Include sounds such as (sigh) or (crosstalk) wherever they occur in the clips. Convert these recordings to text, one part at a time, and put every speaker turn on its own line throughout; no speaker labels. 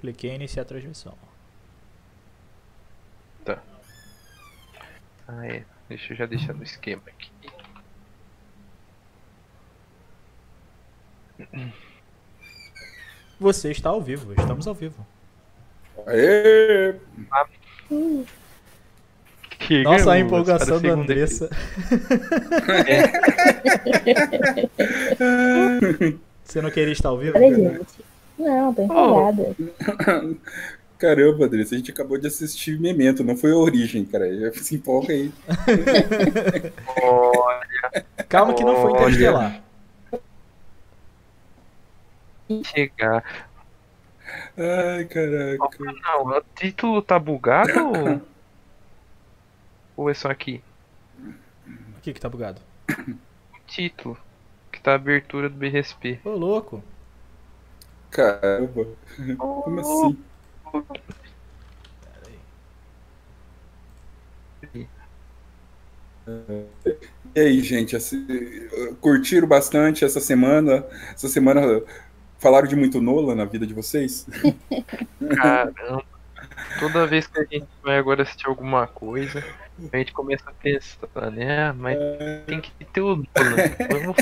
Cliquei em iniciar a transmissão.
Tá. Ah, é. Deixa eu já deixar no esquema aqui.
Você está ao vivo, estamos ao vivo.
Aê!
Chegamos
Nossa, a empolgação da Andressa. (laughs) Você não queria estar ao vivo?
Olha, gente. Não, tô empolgada. (coughs)
Caramba, Andressa, a gente acabou de assistir Memento, não foi a origem, cara. Já (laughs) se empolga aí.
Olha,
Calma que não foi
Olha.
interestelar.
chegar.
Ai, caraca.
Não, o título tá bugado ou... (coughs) ou é só aqui?
O que que tá bugado? (coughs)
O título. Que tá a abertura do BRSP.
Ô, louco.
Caramba. Como assim? E aí, gente, curtiram bastante essa semana? Essa semana falaram de muito Nola na vida de vocês? (laughs)
Caramba. Toda vez que a gente vai agora assistir alguma coisa, a gente começa a pensar, né? Ah, Mas tem que ter o Nolan. Vamos,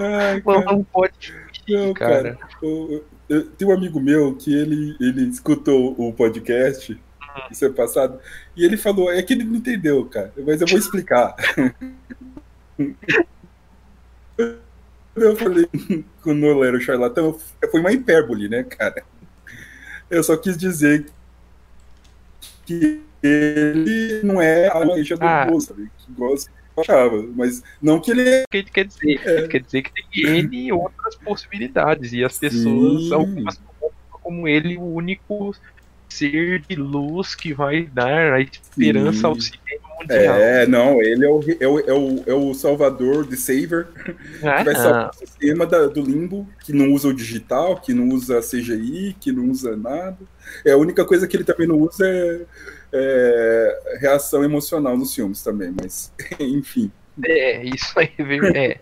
Ai, cara,
vamos pode
não,
cara.
cara. Eu- eu- Tem um amigo meu que ele, ele escutou o podcast isso é passado e ele falou, é que ele não entendeu, cara, mas eu vou explicar. (laughs) Eu falei que o Nolan era o charlatão, foi uma hipérbole, né, cara? Eu só quis dizer que ele não é a do
Ah.
gosto, sabe? Que gosta, achava, mas não que ele
que ele quer dizer?
É.
Quer dizer que tem N outras possibilidades. E as pessoas,
Sim.
colocam como ele, o único ser de luz que vai dar a esperança
Sim.
ao cinema mundial.
É, não, ele é o, é o, é o, é o salvador de Saver,
Ah,
que vai salvar o sistema da- do limbo, que não usa o digital, que não usa CGI, que não usa nada. É, a única coisa que ele também não usa é, é reação emocional nos filmes também, mas (laughs) enfim.
É, isso aí veio. É.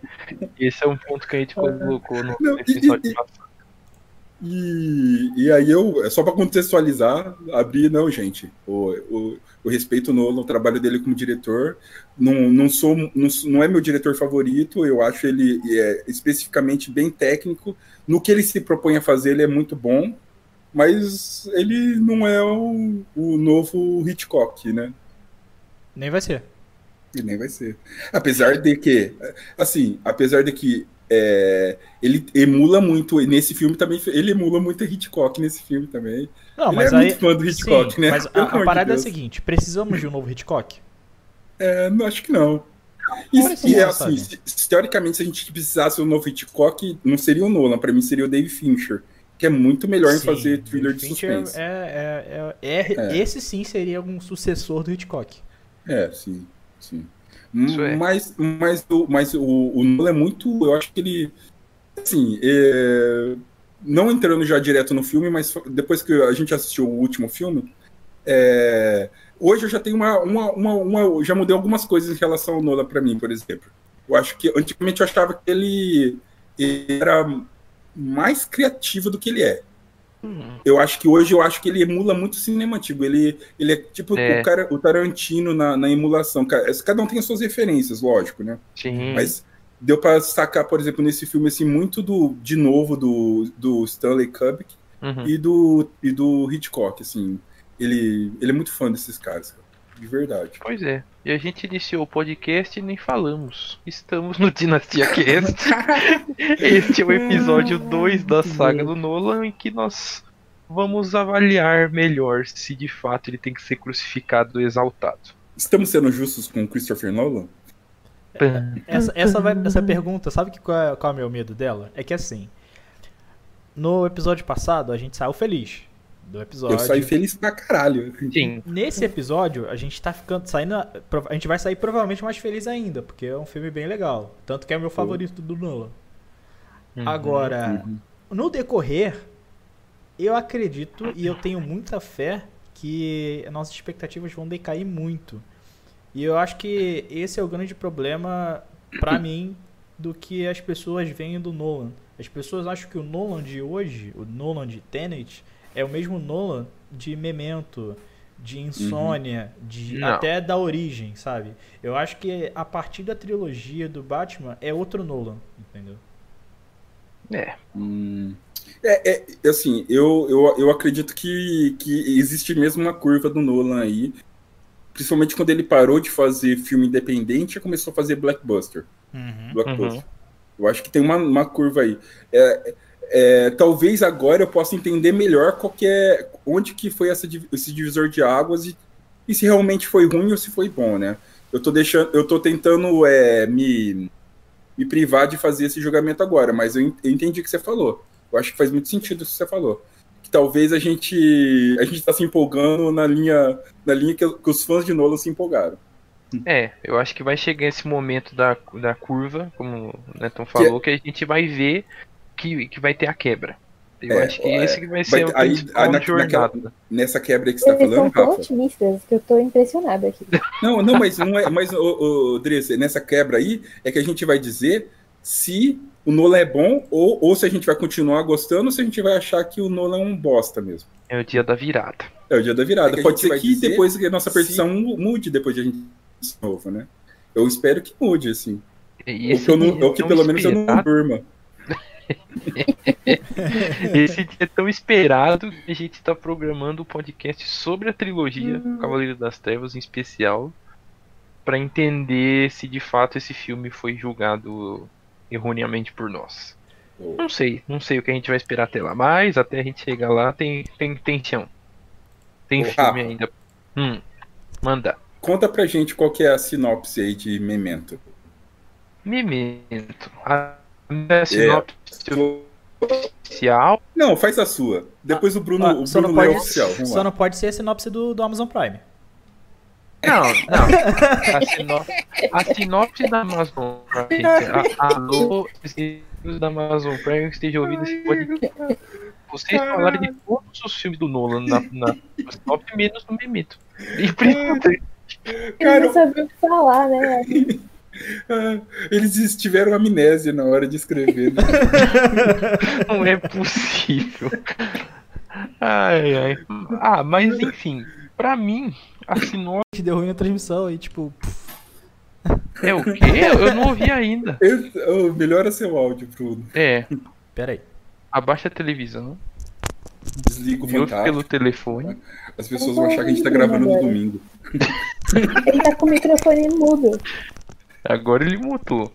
Esse é um ponto que a gente colocou no
Não, e-
episódio
e-
passado.
E, e aí eu, é só para contextualizar, abri, não, gente, o, o, o respeito no, no trabalho dele como diretor, não, não sou, não, não é meu diretor favorito, eu acho ele é, especificamente bem técnico, no que ele se propõe a fazer ele é muito bom, mas ele não é o, o novo Hitchcock, né?
Nem vai ser.
E nem vai ser. Apesar de que, assim, apesar de que é, ele emula muito, nesse filme também, ele emula muito a Hitchcock nesse filme também.
Não,
ele
mas
é
aí.
muito fã do Hitchcock,
sim,
né?
Mas
Pelo
a, a
de
parada é a seguinte: precisamos de um novo Hitchcock?
É, não, acho que não. E, e é assim, se- se, teoricamente, se a gente precisasse de um novo Hitchcock, não seria o Nolan, pra mim seria o Dave Fincher, que é muito melhor em
Sim,
fazer thriller de suspense.
É, é, é, é-
É.
Esse sim seria um sucessor do Hitchcock.
É, sim, sim.
É.
Mas, mas, o, mas o, o Nolan é muito. Eu acho que ele. Assim, é, não entrando já direto no filme, mas depois que a gente assistiu o último filme, é, hoje eu já tenho uma, uma, uma, uma- Já mudei algumas coisas em relação ao Nolan pra mim, por exemplo. Eu acho que antigamente eu achava que ele era mais criativo do que ele é.
Hum,
Eu acho que hoje eu acho que ele emula muito o cinema antigo. Ele, ele é tipo
É.
O, cara, o Tarantino na, na emulação. Ca- Cada um tem as suas referências, lógico, né?
Sim.
Mas deu pra sacar, por exemplo, nesse filme, assim, muito do, de novo, do, do Stanley Kubrick
Uhum.
e do, e do Hitchcock, assim. Ele, ele é muito fã desses caras, cara. De verdade.
Pois é. E a gente iniciou o podcast e nem falamos. Estamos no Dinastia Cast. (laughs) este é o episódio 2 da saga do Nolan em que nós vamos avaliar melhor se de fato ele tem que ser crucificado ou exaltado.
Estamos sendo justos com o Christopher Nolan?
Essa, essa, vai- essa pergunta, sabe que qual, é, qual é o meu medo dela? É que assim, no episódio passado a gente saiu feliz do episódio.
Eu saí feliz pra caralho.
Sim.
Nesse episódio, a gente tá ficando saindo. A gente vai sair provavelmente mais feliz ainda, porque é um filme bem legal. Tanto que é o meu favorito do Nolan.
Uhum.
Agora,
Uhum.
no decorrer, eu acredito e eu tenho muita fé que nossas expectativas vão decair muito. E eu acho que esse é o grande problema pra (clears throat) mim do que as pessoas veem do Nolan. As pessoas acham que o Nolan de hoje, o Nolan de Tenet, é o mesmo Nolan de Memento, de Insônia, de
Não.
até da origem, sabe? Eu acho que a partir da trilogia do Batman é outro Nolan, entendeu?
É.
Hum. É, é, assim, eu, eu, eu acredito que, que existe mesmo uma curva do Nolan aí. Principalmente quando ele parou de fazer filme independente e começou a fazer blockbuster.
Uhum.
blockbuster. Eu acho que tem uma, uma curva aí. É, é, talvez agora eu possa entender melhor qual que é, onde que foi essa, esse divisor de águas e, e se realmente foi ruim ou se foi bom, né? Eu tô deixando, eu tô tentando é, me, me privar de fazer esse julgamento agora, mas eu, en- eu entendi o que você falou. Eu acho que faz muito sentido o que você falou. Que talvez a gente a gente está se empolgando na linha na linha que, que os fãs de Nolan se empolgaram.
É, eu acho que vai chegar esse momento da, da curva, como o Neton falou, que a gente vai ver que, que vai ter a quebra. Eu
É,
acho que
é,
esse que vai
vai
ser
ter-
o
aí- aí na-
jornada.
Nessa quebra que você está
Eles são
falando,
tão
Rafa.
otimistas que eu tô impressionada aqui. (laughs)
Não, não, mas não é. Mas, ô, ô, Dressa, nessa quebra aí é que a gente vai dizer se o Nolan é bom ou, ou se a gente vai continuar gostando ou se a gente vai achar que o Nolan é um bosta mesmo.
É o dia da virada.
É o dia da virada.
É
Pode ser
vai
que depois que a nossa
se-
percepção mu- mude depois de a gente de novo, né? Eu espero que mude, assim.
E
Ou que, eu não, ou que pelo menos eu não durma. (laughs)
Esse dia é tão esperado que a gente tá programando o podcast sobre a trilogia Cavaleiro das Trevas em especial pra entender se de fato esse filme foi julgado erroneamente por nós. Não sei, não sei o que a gente vai esperar até lá, mas até a gente chegar lá tem tem tem chão. Tem filme ainda. Hum, manda.
Conta pra gente qual que é a sinopse aí de Memento.
Memento. A minha sinopse oficial
Não, faz a sua. Depois o Bruno,
Ah,
o Bruno
não pode,
oficial. Vamos
só
lá.
não pode ser a sinopse do, do Amazon Prime.
Não, não. A sinopse, a sinopse da Amazon Prime, alô, executivos da Amazon Prime que estejam ouvindo esse podcast. Vocês falaram de todos os filmes do Nolan na, na sinopse, menos no Memento. E principalmente,
Eu
Cara,
não sabia o que falar, né? (laughs)
Ah, eles tiveram amnésia na hora de escrever. né? (laughs)
não é possível. Ai, ai. Ah, mas enfim, pra mim, a sinopse
Que deu ruim na transmissão e tipo.
é o quê? Eu não ouvi ainda.
Eu- oh, melhora seu áudio, Bruno.
É,
Pera aí.
abaixa a televisão,
Desliga o fantasma.
pelo telefone.
As pessoas vão achar que a gente tá gravando no domingo.
Ele tá com o microfone mudo.
Agora ele mutou.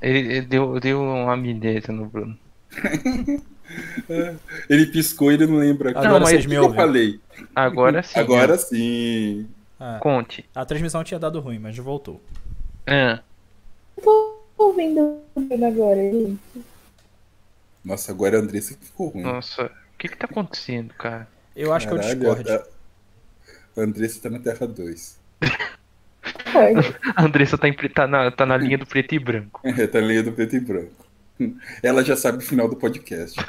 Ele, ele deu, deu uma amnésia no Bruno. (laughs)
Ele piscou e ele não lembra.
Agora
Não, mas
vocês
o
me
que eu falei.
Agora sim.
Agora sim.
Ah,
Conte.
a transmissão tinha dado ruim, mas voltou.
Ah,
Tô ouvindo agora, gente.
Nossa, agora a Andressa ficou ruim.
nossa, o que que tá acontecendo, cara?
Eu acho que é o
Caralho,
Discord.
A, a Andressa tá na Terra 2. (laughs)
A (laughs) Andressa tá, em tá, na, tá na linha do preto e branco.
É, tá lendo preto e branco. Ela já sabe o final do podcast. (laughs)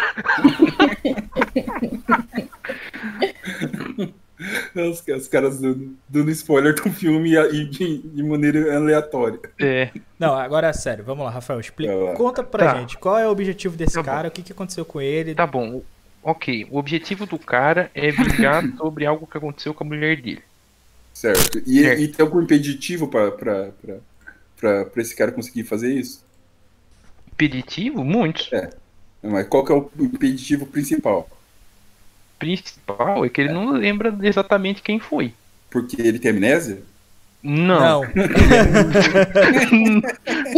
os, os caras dando, dando spoiler do filme e, de, de maneira aleatória.
É,
Não, agora é sério. Vamos lá, Rafael. Explica.
Lá.
Conta pra
Tá.
gente qual é o objetivo desse
Tá bom.
cara, o que, que aconteceu com ele.
tá bom. Ok, o objetivo do cara é vingar (laughs) sobre algo que aconteceu com a mulher dele.
Certo. E,
Certo.
e tem algum impeditivo pra esse cara conseguir fazer isso?
Impeditivo? Muitos.
Mas qual que é o impeditivo principal?
Principal é que ele não lembra exatamente quem foi.
Porque ele tem amnésia?
Não. (laughs)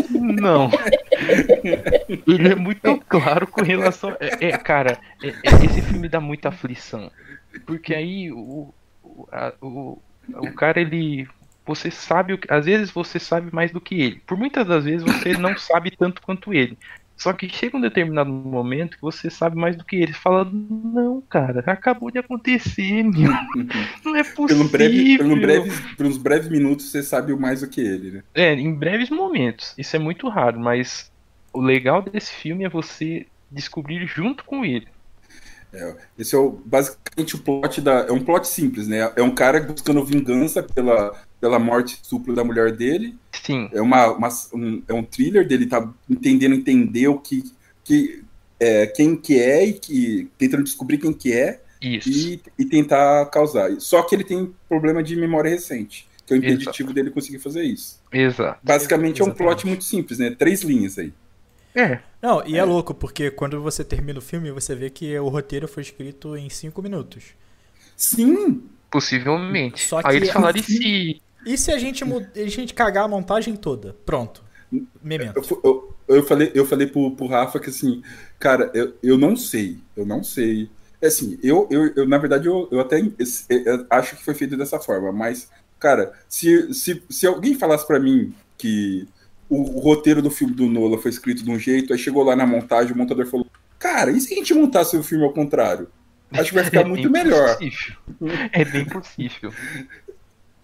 Não. Ele é muito claro com relação. É, é, cara, é- é- esse filme dá muita aflição. Porque aí o, o, a- o, o cara, ele. Você sabe. o que- Às vezes você sabe mais do que ele. Por muitas das vezes você (coughs) não sabe tanto quanto ele. Só que chega um determinado momento que você sabe mais do que ele. Fala, não, cara, acabou de acontecer, meu. (laughs) Não é possível.
Pelo breve, pelo breve, por uns breves minutos você sabe mais do que ele, né?
É, em breves momentos. Isso é muito raro, mas o legal desse filme é você descobrir junto com ele.
Esse é o, basicamente o plot da. É um plot simples, né? É um cara buscando vingança pela, pela morte estupro da mulher dele.
Sim,
É, uma, uma- um, é um thriller dele tá entendendo entender o que. que é, quem que é e que tentando descobrir quem que é
Isso.
e, e tentar causar. Só que ele tem problema de memória recente, que é o
Exato.
impeditivo dele conseguir fazer isso.
Exato.
Basicamente é um plot muito simples, né? Três linhas aí.
É.
Não, e é. louco, porque quando você termina o filme, você vê que o roteiro foi escrito em 5 minutos.
Sim,
Possivelmente.
Só
Aí
que-
eles falaram e se.
E se a gente, a gente cagar a montagem toda? Pronto. Memento.
eu, eu, eu falei, eu falei pro, pro Rafa que assim, cara, eu, eu não sei, eu não sei. É Assim, eu, eu, eu na verdade, eu, eu até eu acho que foi feito dessa forma, mas, cara, se, se, se alguém falasse pra mim que o, o roteiro do filme do Nola foi escrito de um jeito, aí chegou lá na montagem, o montador falou, cara, e se a gente montasse o filme ao contrário? Acho que vai ficar (laughs)
É
muito
bem
melhor.
possível. É bem possível.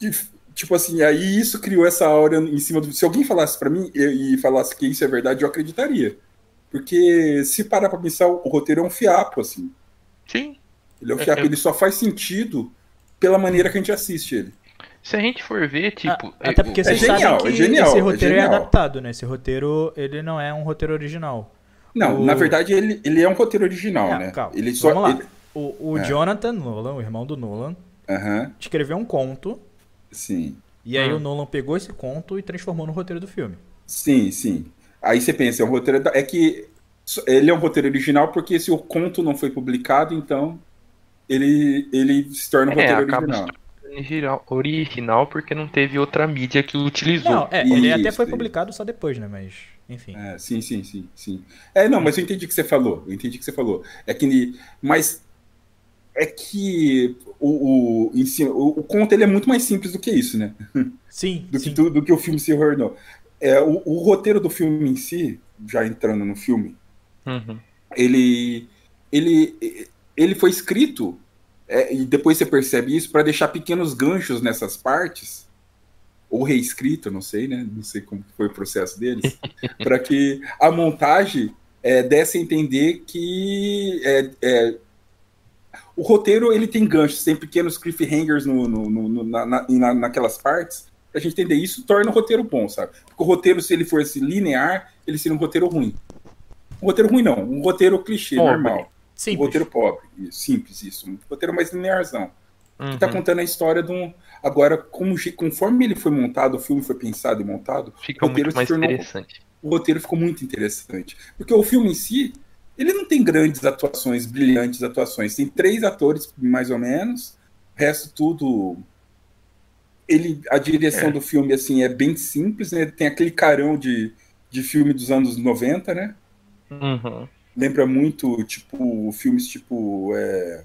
E, tipo assim, aí isso criou essa aura em cima do. Se alguém falasse pra mim e, e falasse que isso é verdade, eu acreditaria. Porque se parar pra pensar, o roteiro é um fiapo, assim.
Sim.
Ele é um
É,
fiapo,
é-
ele só faz sentido pela maneira que a gente assiste ele.
Se a gente for ver, tipo.
Ah, Até
é-
porque
o-
vocês
genial,
sabem
é
que
genial,
esse
é
roteiro é,
genial.
adaptado, né? Esse roteiro, ele não é um roteiro original.
Não,
O-
na verdade, ele, ele é um roteiro original,
Não,
né?
calma,
Ele só.
vamos lá.
ele-
O, o
É.
Jonathan Nolan, o irmão do Nolan,
Aham,
escreveu um conto,
sim.
e aí
Hum.
o Nolan pegou esse conto e transformou no roteiro do filme.
Sim, sim. Aí você pensa, é um roteiro. É que ele é um roteiro original porque se o conto não foi publicado, então ele, ele se torna um
É,
roteiro
acaba
original.
original, porque não teve outra mídia que utilizou.
Não, é, ele até
Isso,
foi
isso.
publicado só depois, né? Mas, enfim.
É, sim, sim, sim, sim. É, não, mas eu entendi o que você falou. Eu entendi o que você falou. É que. Mas é que o, o, o, o conto ele é muito mais simples do que isso, né? (laughs)
Sim,
Do que,
sim.
tu- do que o filme se tornou. É, o, o roteiro do filme em si, já entrando no filme,
Uhum.
ele, ele, ele foi escrito, é, e depois você percebe isso, para deixar pequenos ganchos nessas partes, ou reescrito, não sei, né? Não sei como foi o processo deles, (laughs) para que a montagem é, desse a entender que é, é, o roteiro ele tem ganchos, tem pequenos cliffhangers no, no, no- no- na, na- na- naquelas partes. Pra gente entender isso, torna o roteiro bom, sabe? Porque o roteiro, se ele fosse linear, ele seria um roteiro ruim. Um roteiro ruim, não. Um roteiro clichê,
Pobre.
normal. Um
Simples.
roteiro pobre. Simples, isso. Um roteiro mais linearzão. Que tá
Uhum.
contando a história de um. Agora, como, conforme ele foi montado, o filme foi pensado e montado,
Fica
o roteiro
muito mais
tornou-
interessante.
o roteiro ficou muito interessante. Porque o filme em si, ele não tem grandes atuações, brilhantes atuações. Tem três atores, mais ou menos. O resto tudo. Ele, a direção
É.
do filme, assim, é bem simples, né? Tem aquele carão de, de filme dos anos 90, né?
Uhum.
Lembra muito, tipo, filmes tipo. é,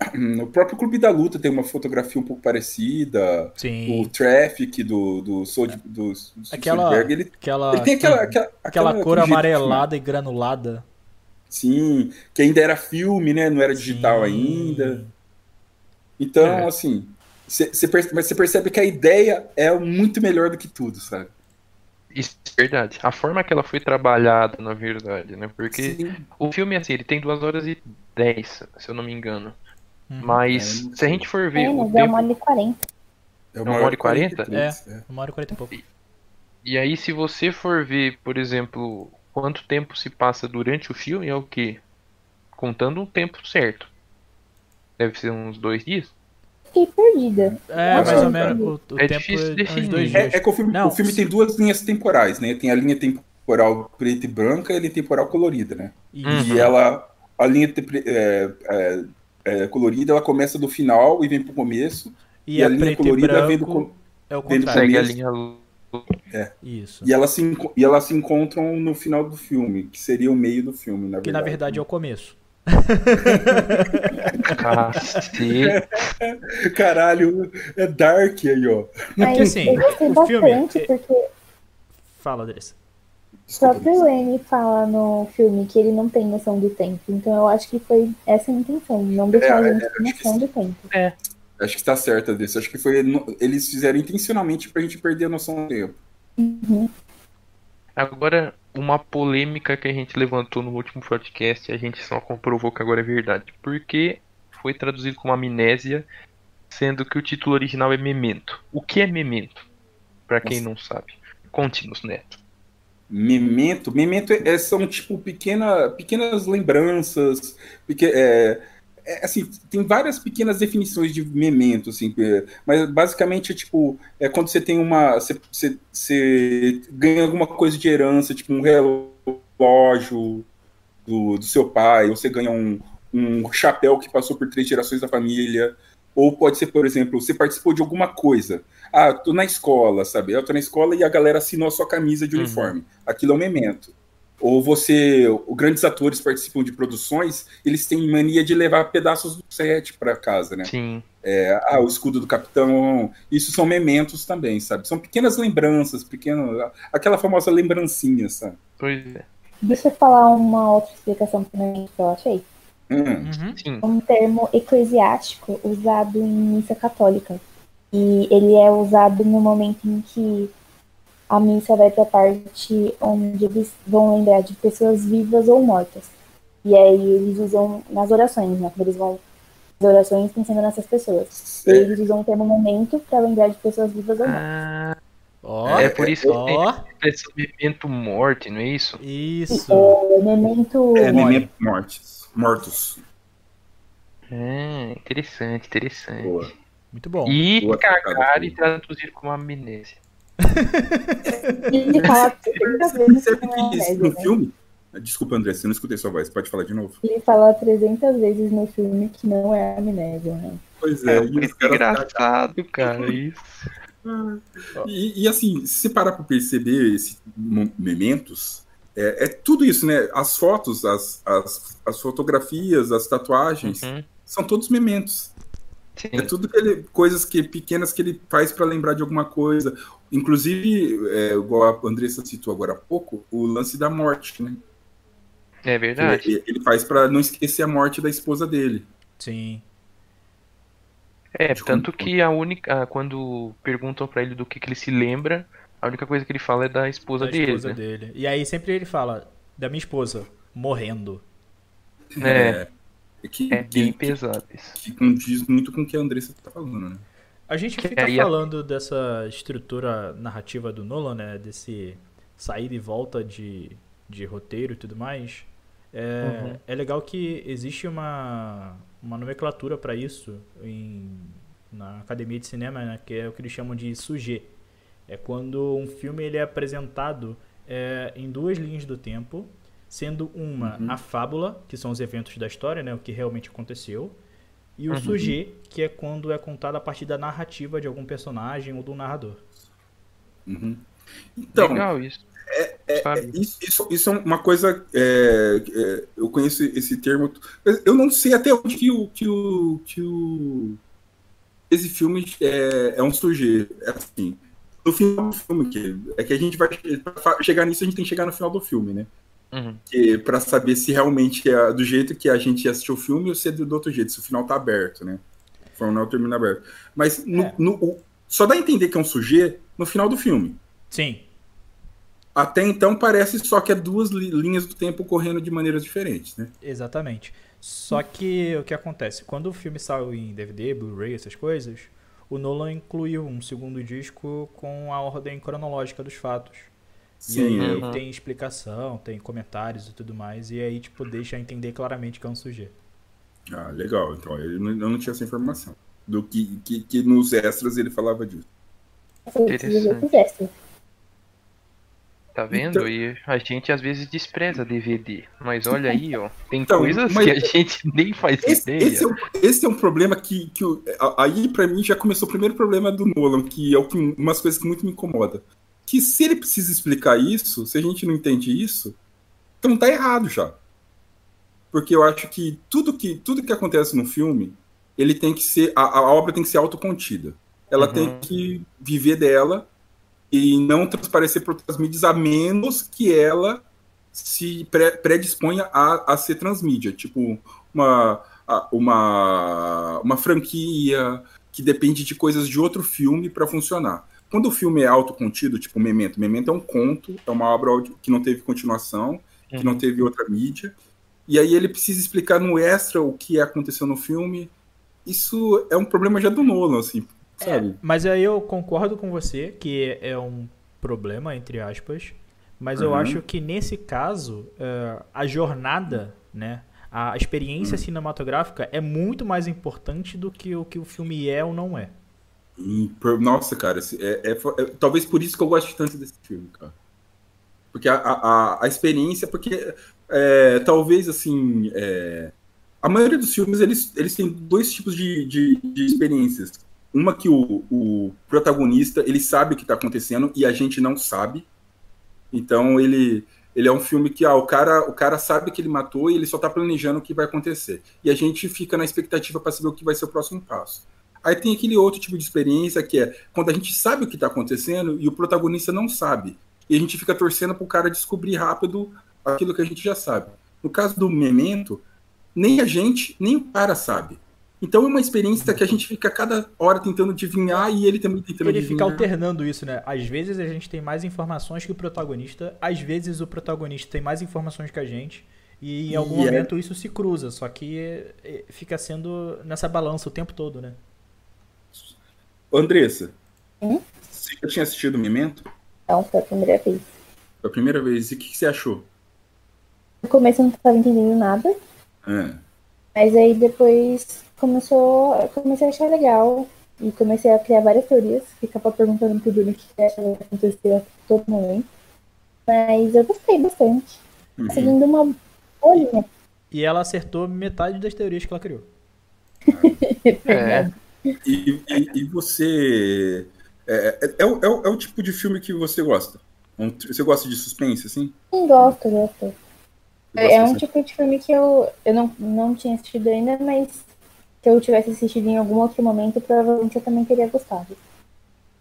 (clears throat) O próprio Clube da Luta tem uma fotografia um pouco parecida. O
Sim.
Traffic do, do, Sold- do, do
Aquela-
ele,
Aquela,
ele tem aquela, aquela,
aquela
aquela-
cor amarelada e granulada.
Sim, que ainda era filme, né? Não era digital
Sim.
ainda. Então,
É.
assim, você percebe, mas você percebe que a ideia é muito melhor do que tudo, sabe?
Isso é verdade. A forma que ela foi trabalhada, na verdade, né? Porque
Sim.
o filme, assim, ele tem 2 horas e 10, se eu não me engano.
Uhum.
Mas
É,
se a gente for ver
É,
o
é
tempo.
uma hora e quarenta.
É
uma hora e quarenta?
é.
Uma hora e quarenta e pouco.
E aí, se você for ver, por exemplo, quanto tempo se passa durante o filme, é o quê? Contando um tempo certo. Deve ser uns dois dias?
Fiquei perdida.
É,
Nossa,
mais ou menos. O, o
É
tempo
difícil
é
definir.
dois dias.
É, é que o filme,
Não,
o filme tem duas linhas temporais, né? Tem a linha temporal preta e branca e a linha temporal colorida, né?
Uhum.
E ela, a linha é, é, é, colorida, ela começa do final e vem pro começo.
E,
e
a
a linha colorida vem do com-
é o
vem do
contrário.
Segue a
começo.
linha.
Isso.
E, elas se, e elas se encontram no final do filme, que seria o meio do filme, na
Que
verdade.
na verdade é o começo. (laughs)
Caralho, é dark aí, ó.
Mas
assim,
eu gostei
o filme
bastante,
é-
porque
Fala, Andressa.
o próprio Lenny fala no filme que ele não tem noção do tempo. Então eu acho que foi essa a intenção, não deixar
É,
a gente
é, que
noção
sim.
do tempo.
Acho que tá certa desse. Acho que foi. Eles fizeram intencionalmente pra gente perder a noção do tempo.
Agora, uma polêmica que a gente levantou no último podcast, a gente só comprovou que agora é verdade. Porque foi traduzido como amnésia, sendo que o título original é Memento. O que é Memento? Pra quem
Nossa.
não sabe. Conte-nos, Neto.
Memento, memento é, são tipo pequena, pequenas lembranças, porque é, é, assim, tem várias pequenas definições de memento, assim, é, mas basicamente é tipo, é quando você tem uma, você, você, você ganha alguma coisa de herança, tipo um relógio do, do seu pai, ou você ganha um, um chapéu que passou por três gerações da família, ou pode ser, por exemplo, você participou de alguma coisa, ah, tô na escola, sabe? Eu tô na escola e a galera assinou a sua camisa de uhum. uniforme. Aquilo é um memento. Ou você, os grandes atores participam de produções, eles têm mania de levar pedaços do set para casa, né?
Sim.
É, ah, o escudo do capitão, isso são mementos também, sabe? São pequenas lembranças, pequeno, aquela famosa lembrancinha, sabe?
Pois é.
Deixa eu falar uma outra explicação também que eu achei.
Hum.
Um termo eclesiástico usado em missa católica. E ele é usado no momento em que a missa vai para a parte onde eles vão lembrar de pessoas vivas ou mortas. E aí eles usam nas orações, né? Quando eles vão as orações pensando nessas pessoas. É. Eles usam o termo momento para lembrar de pessoas vivas ou mortas.
Ah, oh, é por isso que oh. tem esse memento morte, não é isso?
Isso.
É, memento...
É, memento mortis. Mortos.
É, interessante, interessante. Boa.
Muito bom.
E Boa cagar e traduzir como amnésia.
Ele fala 300 vezes que
no filme? Desculpa, André, você não escutei sua voz. Pode falar de novo.
Ele fala 300 vezes no filme que não é amnésia, né?
Pois é. é
e engraçado, cara, isso. (laughs)
E, e, assim, se parar para perceber esses momentos, é, é, tudo isso, né? As fotos, as, as, as fotografias, as tatuagens, uhum. são todos mementos. Sim. É tudo que ele, coisas que pequenas que ele faz para lembrar de alguma coisa. Inclusive, é, igual a Andressa citou agora há pouco, o lance da morte, né?
É verdade.
Ele, ele faz para não esquecer a morte da esposa dele.
Sim.
É, de tanto como... que a única. Quando perguntam para ele do que, que, ele se lembra, a única coisa que ele fala é da esposa da dele. Esposa né? dele.
E aí sempre ele fala da minha esposa morrendo.
É. é.
É, que,
é bem que, pesado isso.
Que, que condiz muito com o que a Andressa tá falando, né?
A gente fica falando dessa estrutura narrativa do Nolan, né? Desse saída e volta de, de roteiro e tudo mais. É, uhum. é legal que existe uma, uma nomenclatura para isso em, na academia de cinema, né? Que é o que eles chamam de sujet. É quando um filme ele é apresentado é, em duas linhas do tempo sendo uma uhum. a fábula, que são os eventos da história, né, o que realmente aconteceu, e o uhum. sujet, que é quando é contado a partir da narrativa de algum personagem ou do narrador.
Uhum. Então,
Legal isso.
É, é, é, isso, isso, isso, é uma coisa. É, é, eu conheço esse termo. Eu não sei até onde que o. Que o, que o esse filme é, é um sujeito. É assim. No final do filme, que, é que a gente vai. chegar nisso, a gente tem que chegar no final do filme, né?
Uhum.
para saber se realmente é do jeito que a gente assistiu o filme ou se é do, do outro jeito, se o final tá aberto, né? O final termina aberto. Mas no, é. no, o, só dá a entender que é um sujeito no final do filme.
Sim.
Até então parece só que é duas linhas do tempo correndo de maneiras diferentes, né?
Exatamente. Só que o que acontece? Quando o filme saiu em DVD, Blu-ray, essas coisas, o Nolan incluiu um segundo disco com a ordem cronológica dos fatos. Sim, e aí uhum. tem explicação, tem comentários e tudo mais, e aí, tipo, deixa entender claramente que é um sujeito.
Ah, legal. Então, eu não, eu não tinha essa informação. Do que, que, que, nos extras ele falava disso.
Interessante. Tá vendo? Então, e a gente às vezes despreza DVD. Mas olha aí, ó. Tem então, coisas que a gente (laughs) nem faz
esse,
ideia.
Esse é, um, esse é um problema que, que aí para mim já começou o primeiro problema do Nolan, que é o que, umas coisas que muito me incomoda que se ele precisa explicar isso, se a gente não entende isso, então tá errado já. Porque eu acho que tudo que, tudo que acontece no filme, ele tem que ser. A, a obra tem que ser autocontida. Ela uhum. tem que viver dela e não transparecer para outras mídias, a menos que ela se predisponha a, a ser transmídia. Tipo, uma, uma, uma franquia que depende de coisas de outro filme para funcionar. Quando o filme é autocontido, tipo Memento, Memento é um conto, é uma obra que não teve continuação, que uhum. não teve outra mídia, e aí ele precisa explicar no extra o que aconteceu no filme. Isso é um problema já do Nolan, assim, sabe? É,
mas aí eu concordo com você que é um problema, entre aspas, Mas eu acho que nesse caso, uh, a jornada, né? A experiência uhum. cinematográfica é muito mais importante do que o que o filme é ou não é.
Nossa, cara, é, é, é, talvez por isso que eu gosto tanto desse filme, cara. Porque a, a, a experiência, porque é, talvez assim, é, a maioria dos filmes eles, eles têm dois tipos de, de, de experiências. Uma que o, o, protagonista ele sabe o que está acontecendo e a gente não sabe. Então ele, ele é um filme que ah, o, cara, o cara sabe que ele matou e ele só está planejando o que vai acontecer. E a gente fica na expectativa para saber o que vai ser o próximo passo. Aí tem aquele outro tipo de experiência que é quando a gente sabe o que está acontecendo e o protagonista não sabe. E a gente fica torcendo para o cara descobrir rápido aquilo que a gente já sabe. No caso do Memento, nem a gente, nem o cara sabe. Então é uma experiência que a gente fica cada hora tentando adivinhar e ele também tentando
ele
adivinhar.
Ele fica alternando isso, né? Às vezes a gente tem mais informações que o protagonista, às vezes o protagonista tem mais informações que a gente. E em algum é momento isso se cruza, só que é, fica sendo nessa balança o tempo todo, né?
Andressa, hum? você já tinha assistido o Memento?
Não, foi a primeira vez.
Foi a primeira vez. E o que, que você achou?
No começo eu não estava entendendo nada. É. Mas aí depois começou, comecei a achar legal e comecei a criar várias teorias, ficava perguntando pro Bruno o que acha que vai acontecer a todo momento. Mas eu gostei bastante. Uhum. Seguindo uma bolinha.
E ela acertou metade das teorias que ela criou. (laughs)
é. E, e, e, você. É, é, é, o, é, o tipo de filme que você gosta? Você gosta de suspense, assim?
Sim, gosto, gosto. É um tipo de filme que eu, eu não, não tinha assistido ainda, mas se eu tivesse assistido em algum outro momento, provavelmente eu também teria gostado.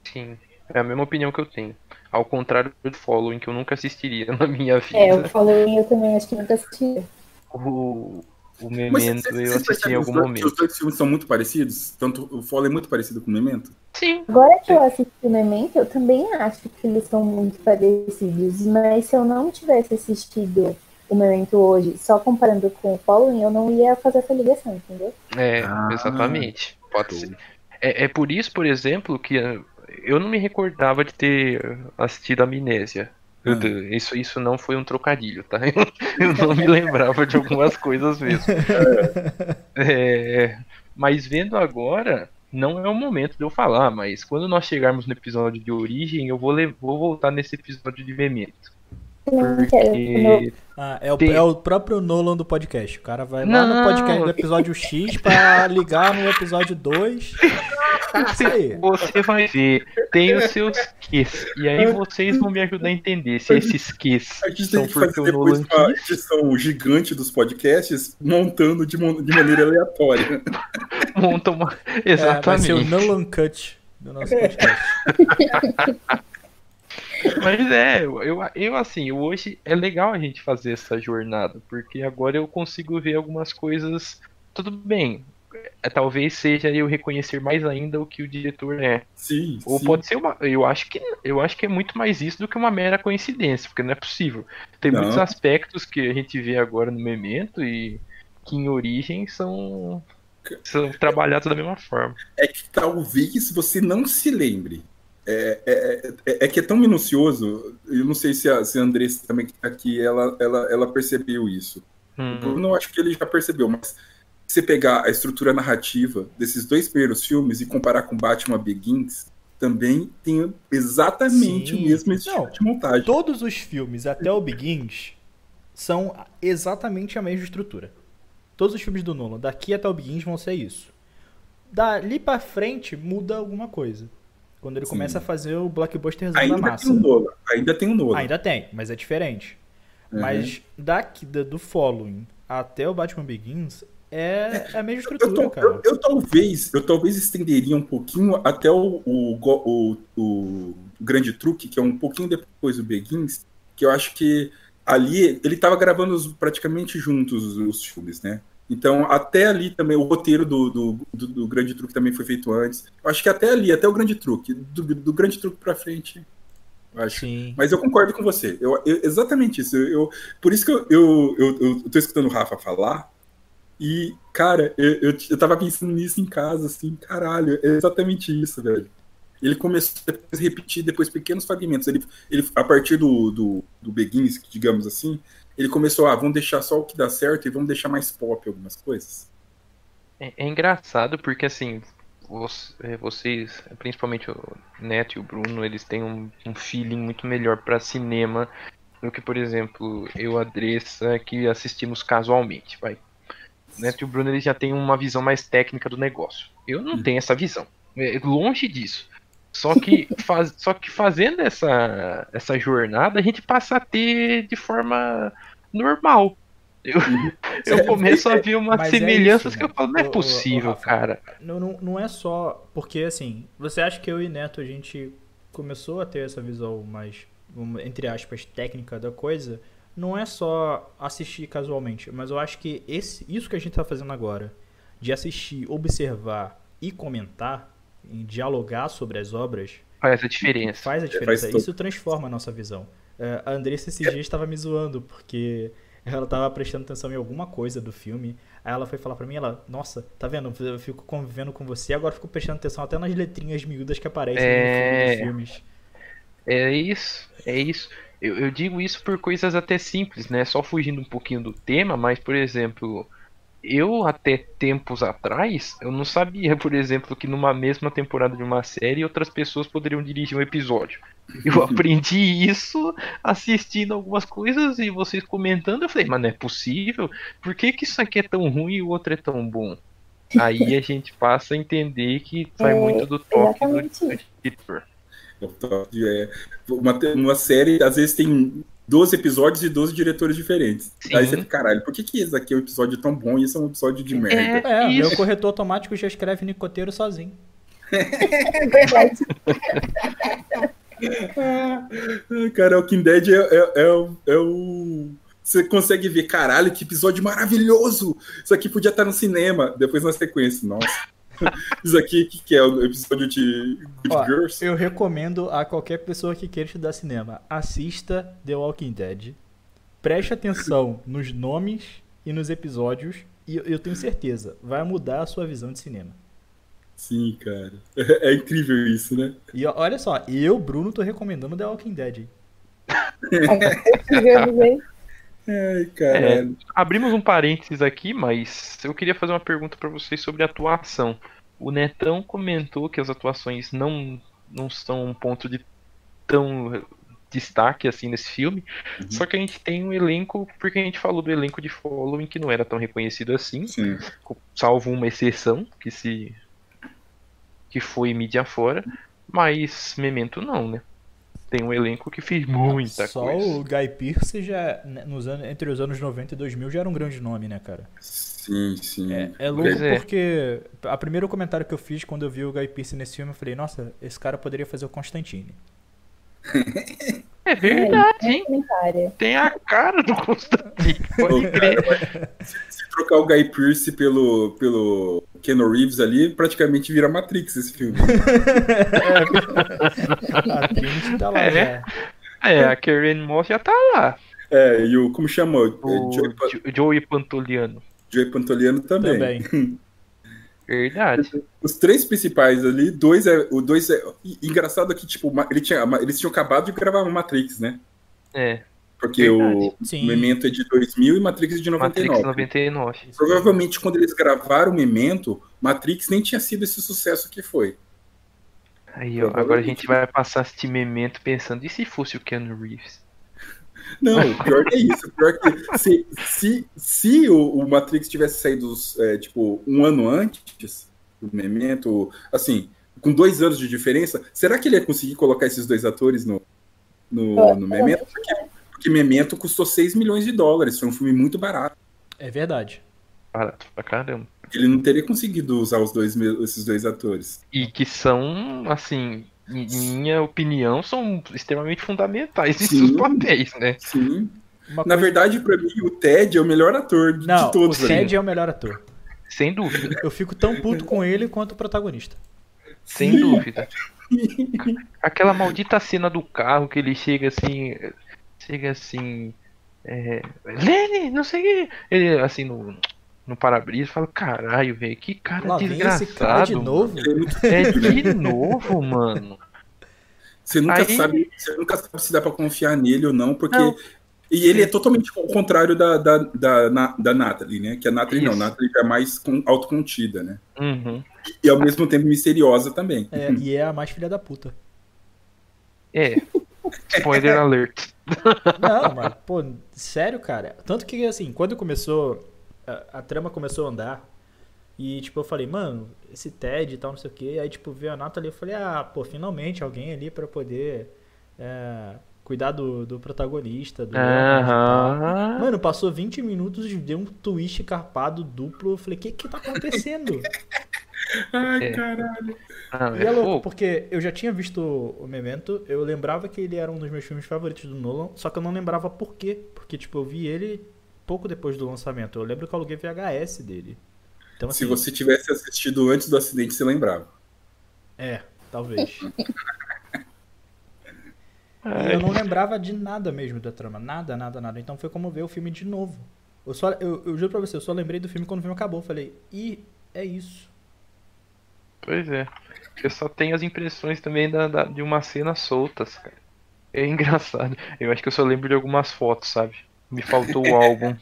Sim, é a mesma opinião que eu tenho. Ao contrário do Following, que eu nunca assistiria (laughs) na minha vida.
É, o Following eu também acho que nunca assistiria.
O, o Memento você, eu assisti em algum momento.
Os dois filmes são muito parecidos? Tanto o Following é muito parecido com o Memento?
Sim.
Agora que eu assisti o Memento, eu também acho que eles são muito parecidos. Mas se eu não tivesse assistido o Memento hoje, só comparando com o Following, eu não ia fazer essa ligação, entendeu?
É, ah, exatamente. Pode ser. É, é por isso, por exemplo, que eu não me recordava de ter assistido Amnésia. Hum. Isso, isso não foi um trocadilho, tá? Eu, (laughs) eu não me lembrava de algumas coisas mesmo. (laughs) É, mas vendo agora, não é o momento de eu falar, mas quando nós chegarmos no episódio de origem, eu vou, vou voltar nesse episódio de Memento.
Porque... Ah, é, o, tem... é o próprio Nolan do podcast. O cara vai lá no podcast do episódio X pra ligar no episódio 2. (laughs)
Você vai ver, tem os seus Qs. E aí vocês vão me ajudar a entender se esses Qs
a gente são tem que porque fazer o Nolan uma edição gigante dos podcasts montando de, de maneira aleatória. (laughs)
Monta uma. Exatamente. É, vai ser
o Nolan Cut do nosso podcast. (laughs)
Mas é, eu, eu assim, hoje é legal a gente fazer essa jornada, porque agora eu consigo ver algumas coisas. Tudo bem, é, talvez seja eu reconhecer mais ainda o que o diretor é.
Sim.
Ou
sim.
pode ser uma. Eu acho que eu acho que é muito mais isso do que uma mera coincidência, porque não é possível. Tem não. muitos aspectos que a gente vê agora no Memento e que em origem são são trabalhados da mesma forma.
É que talvez você não se lembre é, é, é, é, que é tão minucioso, eu não sei se a, se a Andressa também que tá aqui, ela, ela, ela percebeu isso. Uhum. O Bruno, eu acho que ele já percebeu, mas se você pegar a estrutura narrativa desses dois primeiros filmes e comparar com Batman Begins, também tem exatamente Sim. o mesmo estilo não, de montagem.
Todos os filmes, até o Begins, são exatamente a mesma estrutura. Todos os filmes do Nolan, daqui até o Begins, vão ser isso. Dali para frente, muda alguma coisa. Quando ele Sim. começa a fazer o blockbuster
da massa. Tem um Nolan, ainda tem um Nolan.
Ainda tem, mas é diferente. Uhum. Mas daqui, do Following até o Batman Begins é, é a mesma estrutura,
eu,
cara.
Eu, eu, talvez, eu talvez estenderia um pouquinho até o, o, o, o, Grande Truque, que é um pouquinho depois do Begins, que eu acho que ali ele estava gravando praticamente juntos os filmes, né? Então, até ali também, o roteiro do, do, do, do, Grande Truque também foi feito antes. Eu acho que até ali, até o Grande Truque, do, do Grande Truque pra frente, acho. Sim. Mas eu concordo com você. Eu, eu exatamente isso. Eu, eu, por isso que eu, eu, eu, eu tô escutando o Rafa falar. E, cara, eu, eu, eu tava pensando nisso em casa, assim, caralho, é exatamente isso, velho. ele começou a repetir depois pequenos fragmentos. Ele, ele a partir do, do, do Begins, digamos assim, ele começou, ah, vamos deixar só o que dá certo e vamos deixar mais pop algumas coisas.
É, é engraçado porque assim, é, vocês, principalmente o Neto e o Bruno, eles têm um, um feeling muito melhor para cinema do que, por exemplo, eu, a Andressa, que assistimos casualmente, vai. O Neto e o Bruno eles já têm uma visão mais técnica do negócio. Eu não hum. tenho essa visão. É longe disso. Só que, (laughs) faz, só que fazendo essa, essa jornada, a gente passa a ter de forma normal. Eu, uhum. (laughs) eu começo a ver umas Mas é semelhanças é isso, que eu falo, não é possível, cara.
Não, não, não é só. Porque assim, você acha que eu e Neto a gente começou a ter essa visão mais, entre aspas, técnica da coisa? Não é só assistir casualmente, mas eu acho que esse, isso que a gente tá fazendo agora, de assistir, observar e comentar, em dialogar sobre as obras.
Faz a diferença.
Faz a diferença. Faz Isso transforma a nossa visão. Uh, a Andressa esses dias estava me zoando, porque ela estava prestando atenção em alguma coisa do filme. Aí ela foi falar para mim, ela, nossa, tá vendo? Eu fico convivendo com você, agora fico prestando atenção até nas letrinhas miúdas que aparecem é... no filme dos filmes.
É isso, é isso. Eu, eu digo isso por coisas até simples, né? Só fugindo um pouquinho do tema, mas, por exemplo, eu até tempos atrás, eu não sabia, por exemplo, que numa mesma temporada de uma série outras pessoas poderiam dirigir um episódio. Eu (laughs) aprendi isso assistindo algumas coisas e vocês comentando, eu falei, mas não é possível? Por que, que isso aqui é tão ruim e o outro é tão bom? Aí a (laughs) gente passa a entender que vai é, muito do toque do editor.
É, uma, uma série, às vezes, tem 12 episódios e 12 diretores diferentes. Sim. Aí você fica, caralho, por que, que esse daqui é um episódio tão bom e esse é um episódio de merda?
É, é meu corretor automático já escreve Nicoteiro sozinho.
É verdade. (laughs)
Cara, o King Dead é, é, é, o, é o. Você consegue ver, caralho, que episódio maravilhoso! Isso aqui podia estar no cinema, depois na sequência. Nossa. (laughs) Isso aqui, o que, que, é? O episódio de Good Ó,
Girls? Eu recomendo a qualquer pessoa que queira estudar cinema: assista The Walking Dead. Preste atenção (laughs) nos nomes e nos episódios. E eu tenho certeza, vai mudar a sua visão de cinema.
Sim, cara. (laughs) É, incrível isso, né?
E olha só, eu, Bruno, tô recomendando The Walking Dead.
Ai, é, abrimos um parênteses aqui, mas eu queria fazer uma pergunta para vocês sobre atuação. O Netão comentou que as atuações não, não são um ponto de tão destaque assim nesse filme. Uhum. Só que a gente tem um elenco, porque a gente falou do elenco de Following que não era tão reconhecido assim,
Sim.
salvo uma exceção que se que foi mídia fora, mas Memento não, né? Tem um elenco que fez muita
Só
coisa.
Só o Guy Pearce já, né, nos anos, entre os anos 90 e 2000 já era um grande nome, né, cara?
Sim, sim.
É, é louco é. porque a primeiro comentário que eu fiz quando eu vi o Guy Pearce nesse filme, eu falei, nossa, esse cara poderia fazer o Constantine. (laughs)
É verdade, hein? Tem a cara do Constantine. (laughs) Pode crer.
Se trocar o Guy Pearce pelo, pelo Keanu Reeves ali, praticamente vira Matrix esse filme. (laughs)
a Trinity tá lá
é,
já.
É, a Karen Moss já tá lá.
É, e o. Como chama?
O Joey, Joey Pantoliano.
Joey Pantoliano também. Também. (laughs)
Verdade.
Os três principais ali, dois é. O dois é. Engraçado que, tipo, ele tinha, eles tinham acabado de gravar Matrix, né?
É.
Porque o Sim. Memento é de 2000 e Matrix é de 99. Matrix
99.
Provavelmente quando eles gravaram o Memento, Matrix nem tinha sido esse sucesso que foi.
Aí, ó, agora a gente vai passar este Memento pensando, e se fosse o Keanu Reeves?
Não, pior que é isso. Pior que se, se, se o, o Matrix tivesse saído, é, tipo, um ano antes do Memento, assim, com dois anos de diferença, será que ele ia conseguir colocar esses dois atores no, no, no Memento? Porque, porque Memento custou 6 milhões de dólares, foi um filme muito barato.
É verdade.
Barato pra caramba.
Ele não teria conseguido usar os dois, esses dois atores.
E que são, assim, minha opinião, são extremamente fundamentais em seus papéis, né?
Sim. Uma Na coisa... verdade, para mim, o Ted é o melhor ator de,
Não,
todos.
O Ted é o melhor ator.
Sem dúvida.
Eu fico tão puto com ele quanto o protagonista.
Sem Sim. dúvida. (laughs) Aquela maldita cena do carro que ele chega assim. Chega assim. É, Lenny, não sei o que. Ele, assim, no, no para-brisa e falo, caralho, velho, que cara
Lá vem
desgraçado.
esse cara de novo.
É de novo, mano.
Você nunca,
Aí-
sabe, você nunca sabe se dá pra confiar nele ou não, porque.
Não.
E ele é totalmente o contrário da, da, da, Na- da Natalie, né? Que a Natalie não, a
Isso.
Natalie é mais com- autocontida, né?
Uhum.
E ao mesmo tempo misteriosa também.
É, e é a mais filha da puta.
É. Spoiler (laughs) alert.
Não, mas, pô, sério, cara. Tanto que, assim, quando começou. A, a trama começou a andar. E, tipo, eu falei, mano, esse Ted e tal, não sei o quê. Aí, tipo, veio a Natalie eu falei, ah, pô, finalmente alguém ali pra poder é, cuidar do, do protagonista. Do e tal.
Aham.
Mano, passou 20 minutos e deu um twist carpado duplo. Eu falei, o que que tá acontecendo? (laughs)
Ai,
É.
caralho.
Não,
E é
é
louco, porque eu já tinha visto o Memento, eu lembrava que ele era um dos meus filmes favoritos do Nolan, só que eu não lembrava por quê. Porque, tipo, eu vi ele pouco depois do lançamento. Eu lembro que eu aluguei VHS dele. Então,
Se
assim,
você tivesse assistido antes do acidente, você lembrava.
é, talvez. (laughs) Eu não lembrava de nada mesmo da trama. Nada, nada, nada. Então foi como ver o filme de novo. Eu, só, eu, eu juro pra você, eu só lembrei do filme quando o filme acabou. Eu falei, e é isso.
Pois é. Eu só tenho as impressões também da, da- de umas cenas soltas, cara. É engraçado. Eu acho que eu só lembro de algumas fotos, sabe? Me faltou o álbum.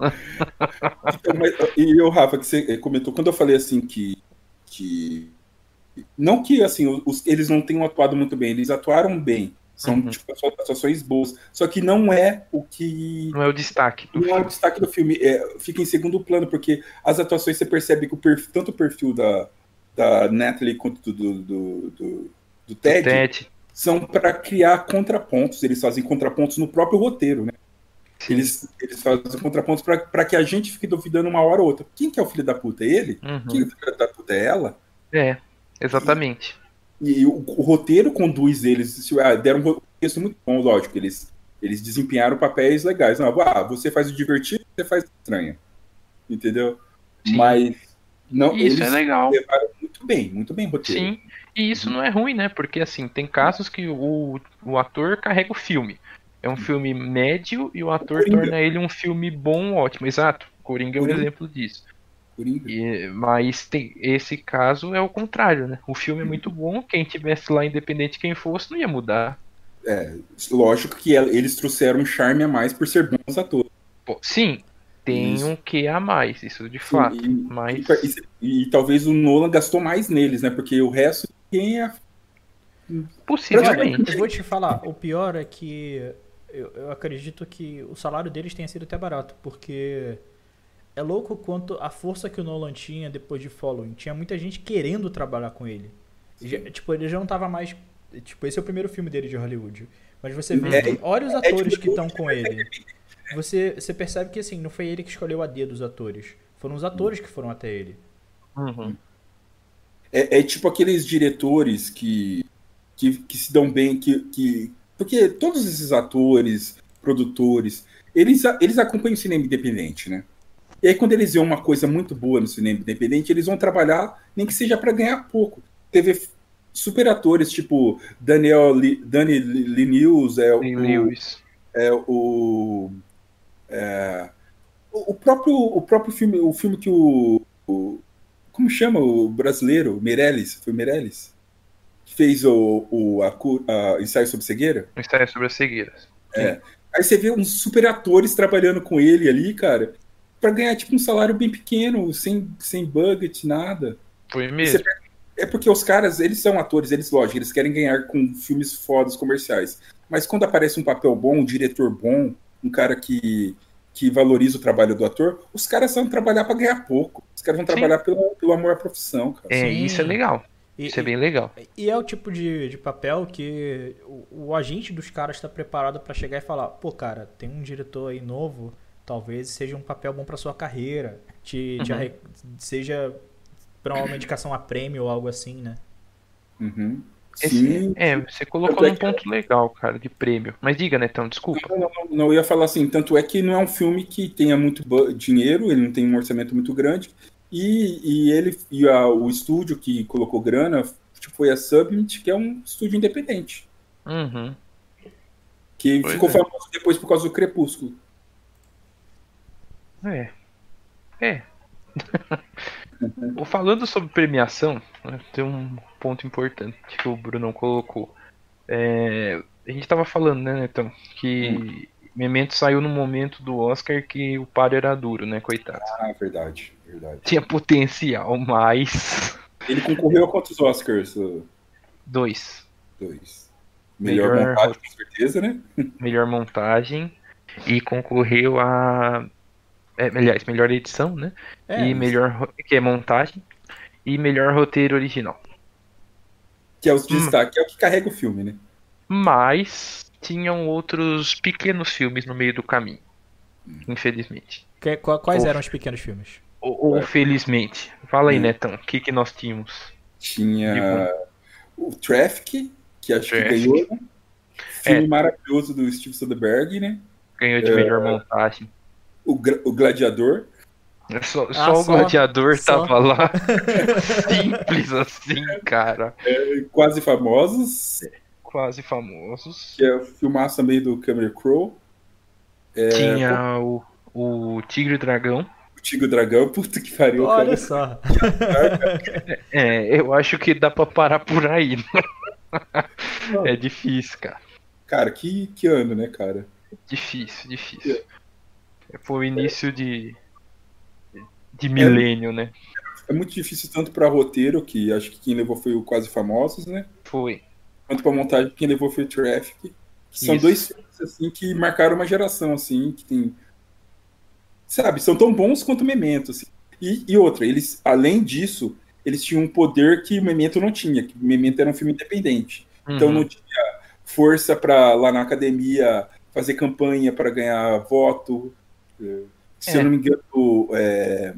Então, mas, e eu, Rafa, que você comentou, quando eu falei assim que. que não que assim, os- eles não tenham atuado muito bem, eles atuaram bem. São
Uhum.
tipo, atuações boas. Só que não é o que.
Não é o destaque
Não é o
filme.
destaque do filme. É, fica em segundo plano, porque as atuações você percebe que o perfil, tanto o perfil da, da Natalie quanto do, do, do, do Ted,
Ted.
são para criar contrapontos. Eles fazem contrapontos no próprio roteiro, né? Eles, eles fazem contrapontos para que a gente fique duvidando uma hora ou outra. Quem que é o filho da puta? É ele?
Uhum.
Quem é o filho da puta? É ela?
É, exatamente.
E o, o roteiro conduz eles. ah, deram um texto muito bom, lógico. Eles, eles desempenharam papéis legais. Não, ah, você faz o divertido, você faz o estranho. Entendeu?
Sim.
Mas não,
E isso
eles
é legal.
levaram muito bem, muito bem o roteiro.
Sim, e isso não é ruim, né? Porque assim, tem casos que o, o ator carrega o filme. É um filme médio e o ator
Coringa.
torna ele um filme bom, ótimo. Exato. Coringa é um
Coringa.
exemplo disso.
Coringa.
E- mas tem, esse caso é o contrário, né? O filme é muito bom, quem tivesse lá, independente quem fosse, não ia mudar.
É, lógico que el- eles trouxeram um charme a mais por ser bons atores.
Pô, sim, tem
Isso.
um que a mais, isso de fato.
E,
mas-
e- e- e talvez o Nolan gastou mais neles, né? Porque o resto quem é.
Possivelmente.
Eu vou te falar, o pior é que eu, eu acredito que o salário deles tenha sido até barato, porque é louco quanto a força que o Nolan tinha depois de Following. Tinha muita gente querendo trabalhar com ele. Já- tipo, ele já não tava mais. Tipo, esse é o primeiro filme dele de Hollywood. Mas você vê,
É,
olha os
é
atores
tipo-
que estão com ele. Você, você percebe que assim, não foi ele que escolheu a dedo os atores. Foram os atores que foram até ele.
Uhum.
É, é tipo aqueles diretores que, que, que se dão bem, que, que. Porque todos esses atores, produtores, eles, eles acompanham o cinema independente, né? E aí, quando eles veem uma coisa muito boa no cinema independente, eles vão trabalhar, nem que seja para ganhar pouco. Teve super atores, tipo Daniel Li, Danny Linus, é, o,
Lewis.
é o, é, o próprio o próprio filme o filme que o, o- como chama o brasileiro Meirelles foi Meirelles fez o, o a, a ensaio sobre cegueira
Uma história sobre as cegueiras.
aí você vê uns super atores trabalhando com ele ali cara para ganhar tipo um salário bem pequeno sem sem budget nada
Foi mesmo.
é porque os caras, eles são atores, eles, lógico, eles querem ganhar com filmes fodas comerciais. Mas quando aparece um papel bom, um diretor bom, um cara que, que valoriza o trabalho do ator, os caras vão trabalhar para ganhar pouco. Os caras vão
Sim.
pelo, pelo, pelo amor à profissão, cara.
É,
Sim.
isso é legal.
E-
Isso é
e-
bem legal.
E é o tipo de, de papel que o, o agente dos caras está preparado para chegar e falar: pô, cara, tem um diretor aí novo, talvez seja um papel bom para sua carreira, te, te
Uhum.
arre- seja para uma indicação a prêmio ou algo assim, né?
Uhum.
Esse-
Sim.
é, você colocou
é
num
que-
ponto legal, cara, de prêmio. Mas diga, Netão, desculpa.
Não, não, não, não, eu ia falar assim, tanto é que não é um filme que tenha muito dinheiro, ele não tem um orçamento muito grande, e, e ele e a- o estúdio que colocou grana tipo, foi a Summit, que é um estúdio independente,
Uhum.
que
Pois
ficou
é.
famoso depois por causa do Crepúsculo.
É. É. (laughs) Falando sobre premiação, né, tem um ponto importante que o Bruno colocou. É, a gente tava falando, né, Netão, que Memento saiu no momento do Oscar que o par era duro, né, coitado.
Ah, verdade, verdade.
Tinha potencial, mas.
Ele concorreu a quantos Oscars?
Dois.
Dois. Melhor, melhor montagem, com certeza, né? (laughs)
Melhor montagem. E concorreu a. É, aliás, melhor edição, né? É, e melhor. Que é montagem. E melhor roteiro original.
Que é os hum. destaques, é o que carrega o filme, né?
Mas tinham outros pequenos filmes no meio do caminho. Infelizmente.
Que, quais ou, eram os pequenos filmes?
Ou, ou felizmente. Fala aí, hum. Netão, o que, que nós tínhamos?
Tinha o Traffic, que acho Traffic. que ganhou, né? Filme é. maravilhoso do Steve Soderbergh, né?
Ganhou de melhor é, montagem.
O, o Gladiador.
Só, ah, só o Gladiador só. tava lá. (laughs) Simples assim, cara.
É, quase famosos.
Quase famosos.
Que é o filmaço também do Cameron Crowe.
É, Tinha o, o Tigre e Dragão.
O Tigre e Dragão, (laughs) puta que pariu.
Olha cara. só. (laughs)
é, eu acho que dá pra parar por aí. Né? é difícil, cara.
Cara, que, que ano, né, cara?
Difícil, difícil. É. Foi o início de, de milênio, é, né?
É muito difícil tanto para roteiro, que acho que quem levou foi o Quase Famosos, né?
Foi.
Quanto para montagem, quem levou foi o Traffic. Que são Isso. dois filmes assim que marcaram uma geração assim, que tem sabe, são tão bons quanto o Memento, assim. E, e outra, eles além disso, eles tinham um poder que o Memento não tinha, que o Memento era um filme independente. Então, uhum. Então não tinha força para lá na academia fazer campanha para ganhar voto. Se é. eu não me engano, é...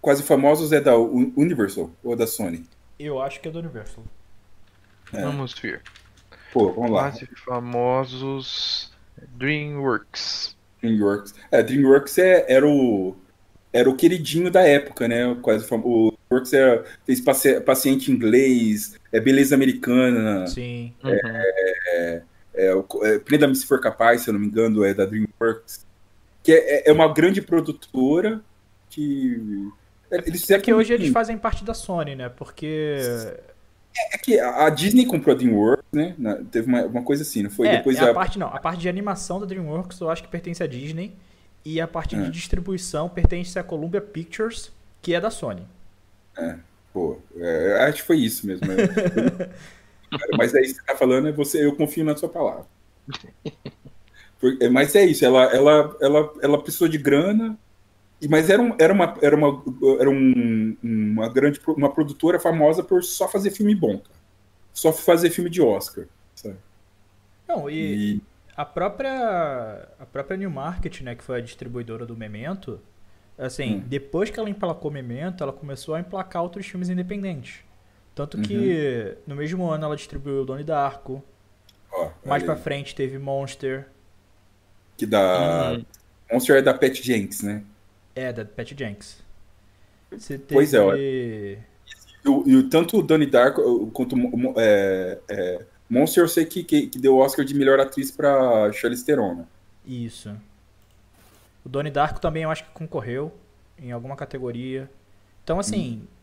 Quase Famosos é da Universal ou da Sony?
Eu acho que é da Universal.
É. Vamos ver.
Pô, vamos lá.
Quase Famosos DreamWorks.
DreamWorks. É, DreamWorks é, era o era o queridinho da época, né? Quase o DreamWorks era, fez paciente inglês, é beleza americana.
Sim.
É, uhum. é, é, é, Prenda-me se for capaz, se eu não me engano, é da DreamWorks. Que é, é uma grande produtora que.
É, eles é que hoje eles fazem parte da Sony, né? Porque.
É que a Disney comprou a DreamWorks, né? Teve uma, uma coisa assim, não foi?
É, Depois a, a parte não, a parte de animação da DreamWorks eu acho que pertence à Disney e a parte é. de distribuição pertence à Columbia Pictures, que é da Sony.
É, pô, é, acho que foi isso mesmo. Né? (laughs) Mas aí você tá falando, é você, eu confio na sua palavra. Mas é isso, ela, ela, ela, ela precisou de grana, mas era, um, era, uma, era, uma, era um, uma grande uma produtora famosa por só fazer filme bom, cara. Só fazer filme de Oscar. Sabe?
Não, e, e, a própria a própria New Market, né, que foi a distribuidora do Memento, assim, hum. depois que ela emplacou Memento, ela começou a emplacar outros filmes independentes. Tanto que uhum. no mesmo ano ela distribuiu o Donnie Darko. Oh, Mais pra frente teve Monster.
Que da. Uhum. Monster é da Pat Jenks, né?
É, da Pat Jenks.
Você teve... Pois é, olha. E, e, tanto o Donnie Darko quanto é, é, Monster eu sei que, que, que, deu o Oscar de melhor atriz pra Charlize Theron, né?
Isso. O Donnie Darko também eu acho que concorreu em alguma categoria. Então, assim, hum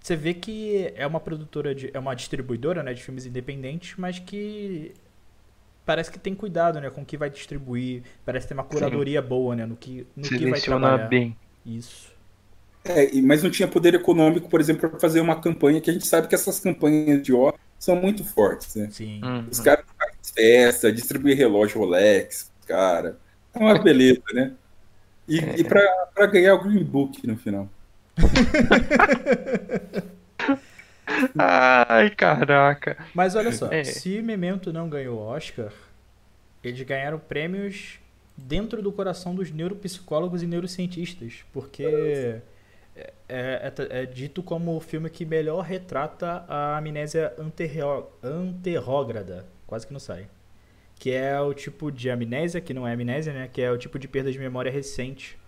você vê que é uma produtora, de, é uma distribuidora né, de filmes independentes, mas que parece que tem cuidado né, com o que vai distribuir, parece ter uma curadoria Sim. boa né, no que, no que vai trabalhar.
bem.
Isso.
É, mas não tinha poder econômico, por exemplo, para fazer uma campanha que a gente sabe que essas campanhas de ó são muito fortes, né?
Sim.
Uhum. Os caras fazem festa, distribuir relógio Rolex, cara. É uma beleza, né? E, (laughs) é. e para ganhar o Green Book no final. (laughs)
Ai, caraca.
Mas olha só, é. se Memento não ganhou Oscar, eles ganharam prêmios dentro do coração dos neuropsicólogos e neurocientistas, porque é, é, é, é dito como o filme que melhor retrata a amnésia anterrógrada, quase que não sai. Que é o tipo de amnésia, que não é amnésia, né? Que é o tipo de perda de memória recente.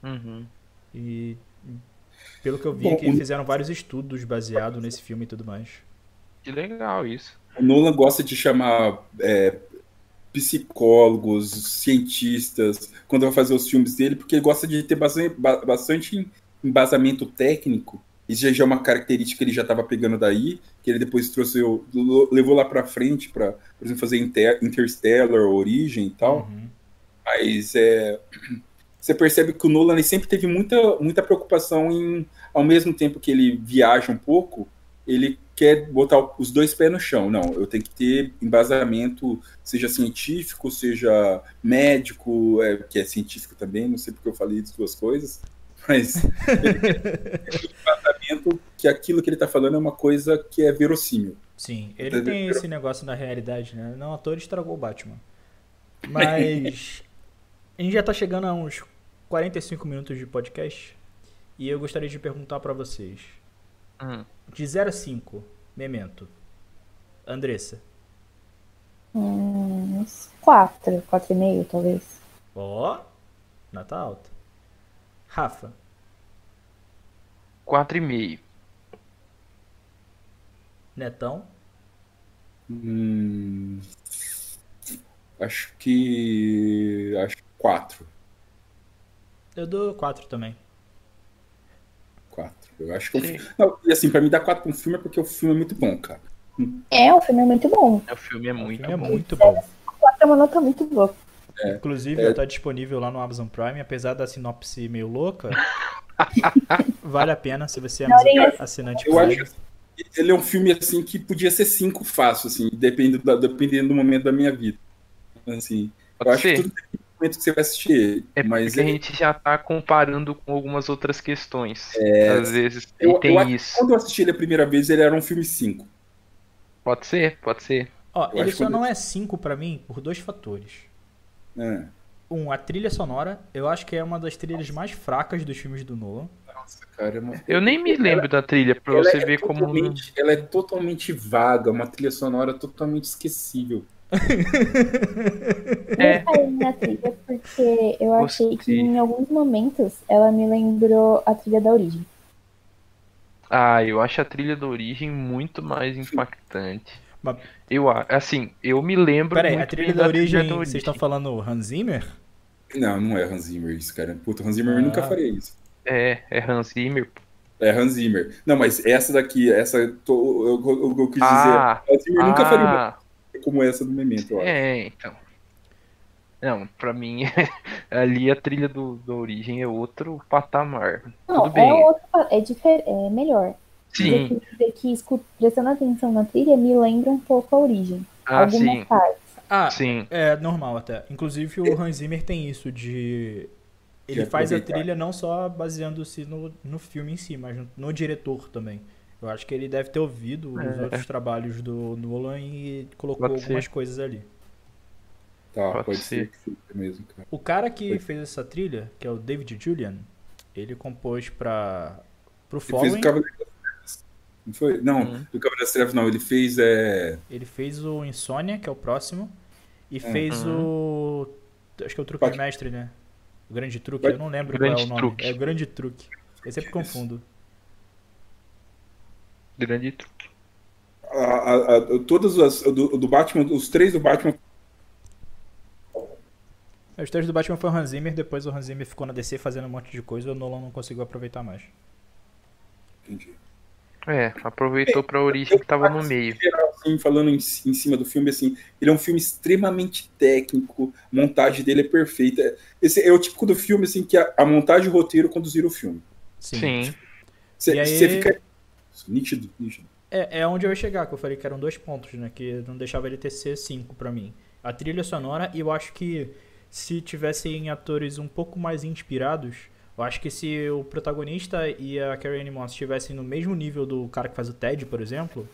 Uhum.
E pelo que eu vi, Bom, que o... fizeram vários estudos baseados nesse filme e tudo mais.
Que legal isso.
O Nolan gosta de chamar é, psicólogos, cientistas, quando vai fazer os filmes dele, porque ele gosta de ter bastante, bastante embasamento técnico. Isso já é uma característica que ele já estava pegando daí, que ele depois trouxe, levou lá para frente para, por exemplo, fazer Interstellar, Origem e tal. Uhum. Mas é, você percebe que o Nolan sempre teve muita, muita preocupação em, ao mesmo tempo que ele viaja um pouco, ele quer botar os dois pés no chão. Não, eu tenho que ter embasamento, seja científico, seja médico, é, que é científico também, não sei porque eu falei das duas coisas, (laughs) mas embasamento que aquilo que ele está falando é uma coisa que é verossímil.
Sim, ele tem esse negócio na realidade, né? Não, ator estragou o Batman. Mas (laughs) a gente já está chegando a uns 45 minutos de podcast e eu gostaria de perguntar para vocês. Hum. De 0 a 5, Memento. Andressa.
Hum, uns 4, 4,5 talvez.
Ó, oh, nota alta. Rafa.
4,5.
Netão.
Hum, acho que. Acho 4.
Eu dou 4 também.
4. Eu acho que. Eu... Não, e assim, pra mim dar 4 pra um filme é porque o filme é muito bom, cara.
É, o filme é muito bom.
É, o filme é muito,
filme é muito bom.
4 é uma nota muito boa.
É, Inclusive, é... tá disponível lá no Amazon Prime, apesar da sinopse meio louca. (laughs) vale a pena se você é assinante.
Eu acho ele é um filme assim que podia ser 5 fácil, assim, dependendo, da, dependendo do momento da minha vida. Assim, Pode eu ser. acho que tudo momento que você vai assistir ele.
É
mas
porque a gente já tá comparando com algumas outras questões. É... Às vezes
eu,
tem
eu
isso.
Quando eu assisti ele a primeira vez, ele era um filme 5.
Pode ser, pode ser.
Ó, eu ele só não é 5 para mim por dois fatores.
É.
Um, a trilha sonora, eu acho que é uma das trilhas mais fracas dos filmes do Nolan.
Nossa, cara, é uma...
Eu nem me lembro ela, da trilha, pra você
é
ver como.
Ela é totalmente vaga, uma trilha sonora totalmente esquecível. (laughs)
é. Eu na trilha porque eu achei que em alguns momentos ela me lembrou a trilha da origem.
Ah, eu acho a trilha da origem muito mais impactante. Mas... Eu, assim, eu me lembro.
Peraí, a trilha da, da origem, trilha da origem, vocês estão falando Hans Zimmer?
Não, não é Hans Zimmer isso, cara. Puta, Hans Zimmer ah. nunca faria isso.
É, é Hans Zimmer.
É Hans Zimmer. Não, mas essa daqui, essa, tô, eu, eu, eu, quis ah, dizer, Hans Zimmer ah, nunca faria uma como essa do Memento, eu acho.
É, então. Não, pra mim, (laughs) ali a trilha do, do Origem é outro patamar. Não, Tudo bem.
É, outro, é, difer, é melhor.
Sim.
Dizer que, que prestando atenção na trilha me lembra um pouco a Origem.
Ah, Algumas sim.
partes.
Ah, sim. É normal até. Inclusive o Hans Zimmer tem isso de. Ele faz a trilha não só baseando-se no, no filme em si, mas no, no diretor também. Eu acho que ele deve ter ouvido é. os outros trabalhos do Nolan e colocou pode algumas ser. coisas ali.
Tá, pode, pode ser. ser mesmo, cara.
O cara que pode. fez essa trilha, que é o David Julian, ele compôs para pro ele. Fez o Cavaleiro das
Trevas. Não foi? Não, uhum. o Cavaleiro das Trevas não, ele fez é
Ele fez o Insônia, que é o próximo, e uhum. fez o acho que é o Truque pode. Mestre, né? O Grande Truque, pode. eu não lembro qual é o nome. Truque. É o Grande Truque. Eu sempre confundo.
Grande truque.
A, a, a, todas as do, do, Batman, os três do Batman.
Os três do Batman foi o Hans Zimmer, depois o Hans Zimmer ficou na DC fazendo um monte de coisa e o Nolan não conseguiu aproveitar mais.
Entendi.
É, aproveitou para a origem que estava no meio.
Assim, falando em, em, cima do filme, assim, ele é um filme extremamente técnico, a montagem dele é perfeita. Esse é o típico do filme, assim, que a, a montagem e o roteiro conduziram o filme.
Sim.
Você aí... fica nítido, nítido.
É, é onde eu ia chegar, que eu falei que eram dois pontos, né? Que não deixava ele ter C5 para mim. A trilha sonora, e eu acho que se tivessem atores um pouco mais inspirados, eu acho que se o protagonista e a Carrie Anne Moss estivessem no mesmo nível do cara que faz o Ted, por exemplo,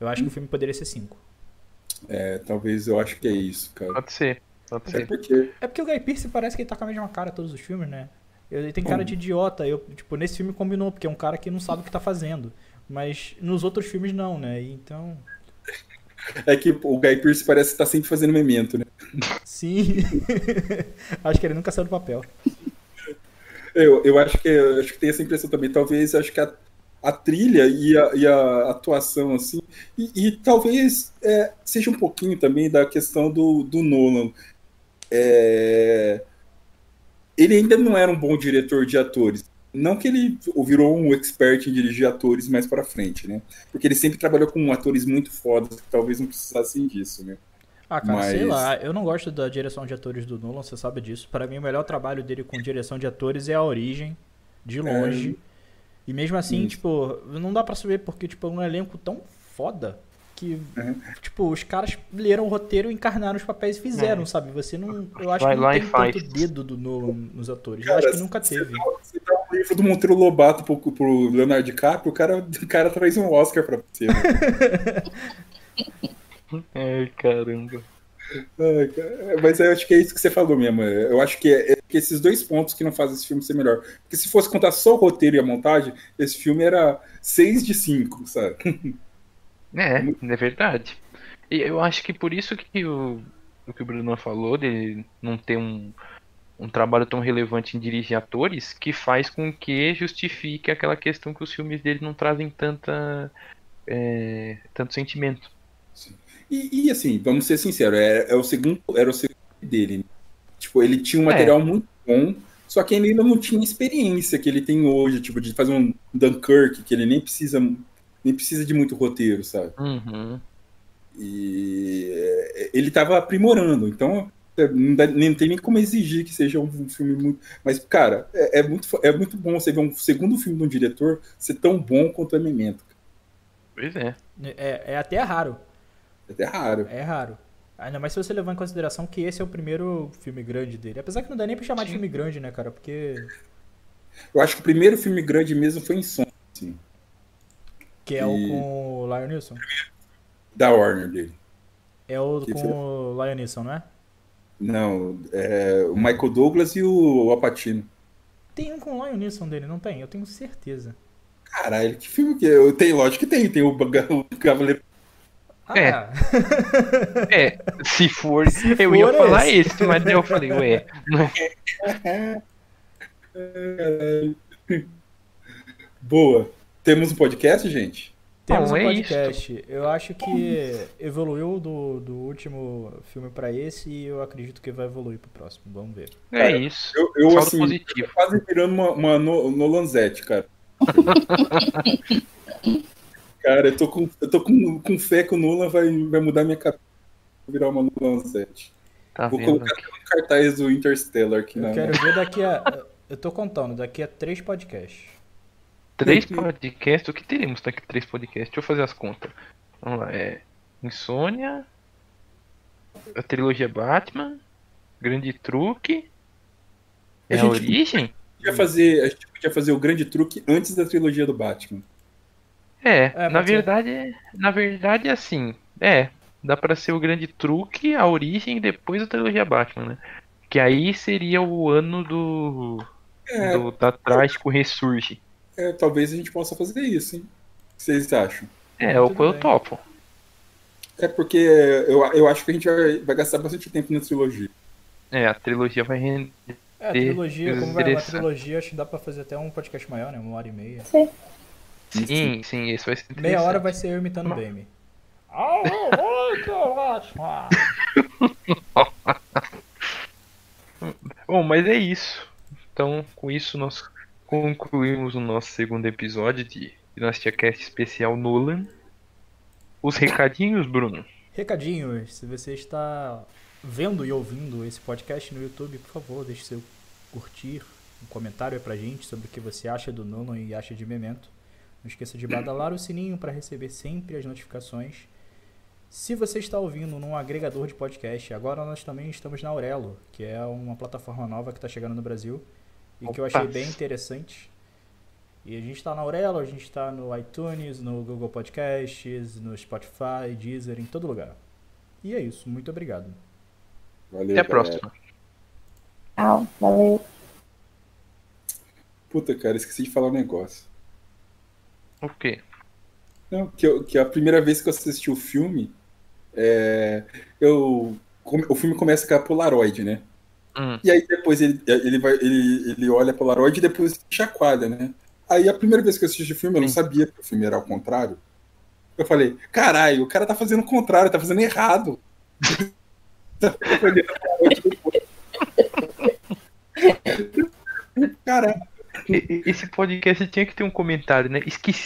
eu acho hum. que o filme poderia ser 5.
É, talvez eu acho que é isso, cara.
Pode ser. Pode ser.
É porque... é porque o Guy Pearce parece que ele tá com a mesma cara todos os filmes, né? Ele tem cara de idiota. Eu, tipo, nesse filme combinou, porque é um cara que não sabe o que tá fazendo. Mas nos outros filmes não, né? Então.
É que o Guy Pearce parece estar tá sempre fazendo memento, né?
Sim. (laughs) acho que ele nunca saiu do papel.
Eu, eu acho que eu acho que tem essa impressão também. Talvez acho que a, a trilha e a, e a atuação, assim, e, e talvez é, seja um pouquinho também da questão do, do Nolan. É, ele ainda não era um bom diretor de atores. Não que ele virou um expert em dirigir atores mais para frente, né? Porque ele sempre trabalhou com atores muito fodas que talvez não precisassem disso, né?
Ah, cara, Mas... sei lá, eu não gosto da direção de atores do Nolan, você sabe disso. Para mim, o melhor trabalho dele com direção de atores é a origem, de longe. É... E mesmo assim, tipo, não dá pra saber porque, tipo, é um elenco tão foda que, uhum. tipo, os caras leram o roteiro, encarnaram os papéis e fizeram, é. sabe? Você não. Eu acho Vai que não tem tanto dedo do Nolan nos atores. Cara, eu acho que nunca teve.
Você do Monteiro Lobato pro, pro Leonardo DiCaprio, o cara, o cara traz um Oscar pra você. Né? (laughs)
Ai, caramba.
Mas eu acho que é isso que você falou mesmo. Eu acho que é, é esses dois pontos que não fazem esse filme ser melhor. Porque se fosse contar só o roteiro e a montagem, esse filme era 6 de 5, sabe? (laughs)
É, é verdade. E eu acho que por isso que o, o que o Bruno falou, de não ter um, um trabalho tão relevante em dirigir atores, que faz com que justifique aquela questão que os filmes dele não trazem tanta é, tanto sentimento.
E, e, assim, vamos ser sinceros, é, é, o segundo, era o segundo dele. Né? Tipo, ele tinha um material é. muito bom, só que ele ainda não tinha experiência que ele tem hoje, tipo, de fazer um Dunkirk, que ele nem precisa, nem precisa de muito roteiro, sabe?
Uhum.
E é, ele estava aprimorando, então é, não, dá, nem tem nem como exigir que seja um filme muito. Mas, cara, é, é, muito, é muito bom você ver um segundo filme de um diretor ser tão bom quanto o Memento.
Pois é.
É, é até raro.
É até raro.
É raro. Ainda mais se você levar em consideração que esse é o primeiro filme grande dele. Apesar que não dá nem pra chamar Sim. de filme grande, né, cara? Porque.
Eu acho que o primeiro filme grande mesmo foi Insônia. Assim.
Que é e... o com o Lion Nilson?
Da Warner dele.
É o que com foi... o Lion Nilson, não é?
Não, é o Michael Douglas e o Apatino.
Tem um com o Lion Nilson dele, não tem? Eu tenho certeza.
Caralho, que filme que é? Tem, lógico que tem. Tem o, o Cavaleiro
ah. É. (laughs) é, se for, se eu for ia esse. falar esse, mas eu falei, ué. (laughs)
Boa. Temos um podcast, gente?
Temos Bom, um é podcast. Isso. Eu acho que evoluiu do, do último filme para esse e eu acredito que vai evoluir pro próximo. Vamos ver.
É isso.
Eu, eu assim, positivo. quase virando uma, uma Nolanzete, cara. (laughs) Cara, eu tô com, eu tô com, com fé que o Nolan vai, vai mudar minha cabeça. Virar uma Nolan 7. Tá Vou colocar aqui. um cartaz do Interstellar aqui
eu
na.
Eu quero ver daqui a. Eu tô contando, daqui a três podcasts.
Três podcasts? O que teremos daqui a três podcasts? Deixa eu fazer as contas. Vamos lá, é. Insônia. A trilogia Batman. Grande Truque. É a, a origem?
Podia fazer, a gente podia fazer o grande truque antes da trilogia do Batman.
É, é na verdade, ser. na verdade, assim, é, dá para ser o grande truque, a origem e depois a trilogia Batman, né? Que aí seria o ano do, é, do da Trágico Ressurge.
É, talvez a gente possa fazer isso, hein? O que vocês acham?
É, o que eu topo.
É porque eu, eu acho que a gente vai, vai gastar bastante tempo na trilogia.
É, a trilogia vai render.
É, a trilogia, como vai uma trilogia, acho que dá pra fazer até um podcast maior, né? Uma hora e meia. Sim.
Sim, sim, isso vai ser
Meia hora vai ser eu imitando o Bame. (laughs)
Bom, mas é isso. Então, com isso, nós concluímos o nosso segundo episódio de Dinastia Cast especial Nolan. Os recadinhos, Bruno?
Recadinhos. Se você está vendo e ouvindo esse podcast no YouTube, por favor, deixe seu curtir, um comentário pra gente sobre o que você acha do Nolan e acha de Memento. Não esqueça de badalar o sininho para receber sempre as notificações. Se você está ouvindo num agregador de podcast, agora nós também estamos na Aurelo, que é uma plataforma nova que está chegando no Brasil e que eu achei bem interessante. E a gente está na Aurelo, a gente está no iTunes, no Google Podcasts, no Spotify, Deezer, em todo lugar. E é isso, muito obrigado.
Valeu, Até a próxima.
Tchau, valeu.
Puta, cara, esqueci de falar um negócio.
O quê?
Não, que, eu, que a primeira vez que eu assisti o filme, é, eu, o filme começa com a Polaroid, né?
Hum.
E aí depois ele, ele, vai, ele, ele olha a Polaroid e depois chacoalha, né? Aí a primeira vez que eu assisti o filme, eu não sabia que o filme era ao contrário. Eu falei, caralho, o cara tá fazendo o contrário, tá fazendo errado. (laughs)
Caralho. Esse podcast tinha que ter um comentário, né? Esqueci